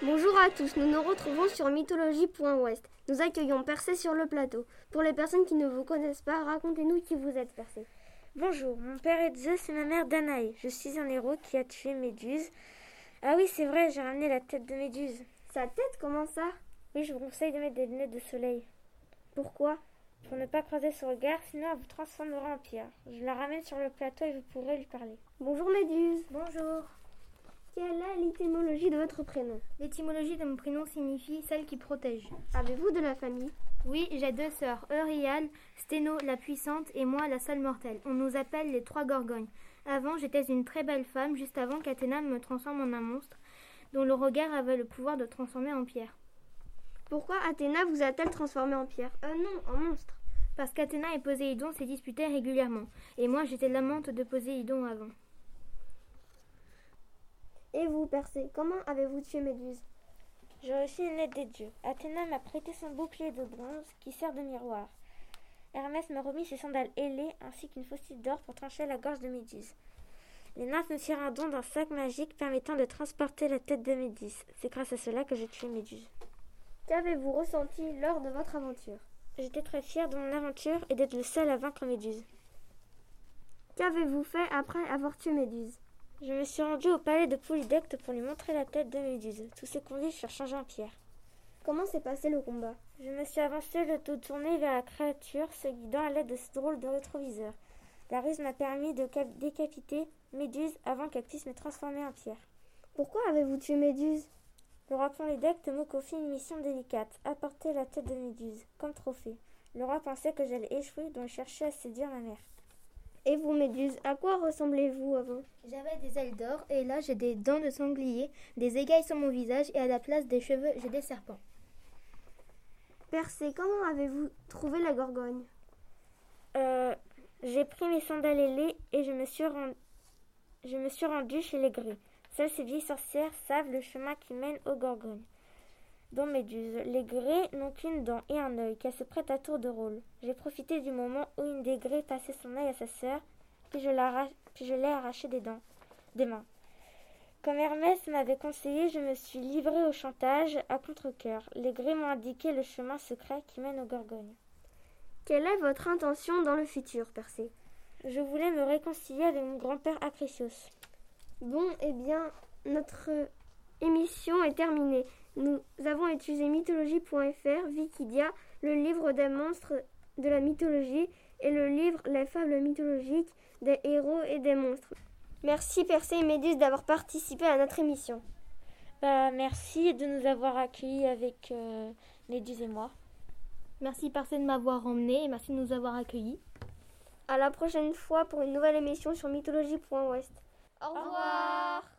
Bonjour à tous, nous nous retrouvons sur mythologie.ouest. Nous accueillons Percé sur le plateau. Pour les personnes qui ne vous connaissent pas, racontez-nous qui vous êtes, Percé. Bonjour, mon père est Zeus et ma mère Danae. Je suis un héros qui a tué Méduse. Ah oui, c'est vrai, j'ai ramené la tête de Méduse. Sa tête, comment ça? Oui, je vous conseille de mettre des lunettes de soleil. Pourquoi? Pour ne pas croiser son regard, sinon elle vous transformera en pierre. Je la ramène sur le plateau et vous pourrez lui parler. Bonjour Méduse. Bonjour. Quelle est l'étymologie de votre prénom L'étymologie de mon prénom signifie celle qui protège. Avez-vous de la famille Oui, j'ai deux sœurs, Eurial, Sténo la puissante et moi la seule mortelle. On nous appelle les trois gorgognes. Avant, j'étais une très belle femme, juste avant qu'Athéna me transforme en un monstre, dont le regard avait le pouvoir de transformer en pierre. Pourquoi Athéna vous a-t-elle transformé en pierre Euh non, en monstre. Parce qu'Athéna et Poséidon s'est disputés régulièrement, et moi j'étais l'amante de Poséidon avant. Et vous, Persée, comment avez-vous tué Méduse? J'ai reçu une aide des dieux. Athéna m'a prêté son bouclier de bronze qui sert de miroir. Hermès m'a remis ses sandales ailées ainsi qu'une faucille d'or pour trancher la gorge de Méduse. Les nymphes me firent un don d'un sac magique permettant de transporter la tête de Méduse. C'est grâce à cela que j'ai tué Méduse. Qu'avez-vous ressenti lors de votre aventure? J'étais très fière de mon aventure et d'être le seul à vaincre Méduse. Qu'avez-vous fait après avoir tué Méduse? Je me suis rendue au palais de Polydecte pour lui montrer la tête de Méduse. Tous ses convives furent changés en pierre. Comment s'est passé le combat? Je me suis avancée le dos tourné vers la créature, se guidant à l'aide de ce drôle de rétroviseur. La ruse m'a permis de décapiter Méduse avant qu'elle puisse me transformer en pierre. Pourquoi avez-vous tué Méduse? Le roi Polydecte me confie une mission délicate, apporter la tête de Méduse, comme trophée. Le roi pensait que j'allais échouer, donc cherchait à séduire ma mère. Et vous, Méduse, à quoi ressemblez-vous avant? J'avais des ailes d'or, et là j'ai des dents de sanglier, des écailles sur mon visage, et à la place des cheveux, j'ai des serpents. Persée, comment avez-vous trouvé la Gorgogne? Euh, J'ai pris mes sandales ailées et je me suis, rend... je me suis rendue chez les gris. Seules ces vieilles sorcières savent le chemin qui mène aux Gorgognes. Dont Méduse, les grès n'ont qu'une dent et un œil, qu'elle se prête à tour de rôle. J'ai profité du moment où une des grès passait son œil à sa sœur, puis je l'ai arraché des dents, des mains. Comme Hermès m'avait conseillé, je me suis livrée au chantage à contre-cœur. Les grès m'ont indiqué le chemin secret qui mène aux Gorgognes. Quelle est votre intention dans le futur, Persée Je voulais me réconcilier avec mon grand-père Acrisios. Bon, eh bien, notre émission est terminée. Nous avons utilisé mythologie.fr, Wikidia, le livre des monstres de la mythologie et le livre Les fables mythologiques des héros et des monstres. Merci Persée et Méduse d'avoir participé à notre émission. Bah, merci de nous avoir accueillis avec euh, Méduse et moi. Merci Persée de m'avoir emmené et merci de nous avoir accueillis. À la prochaine fois pour une nouvelle émission sur mythologie.ouest. Au revoir.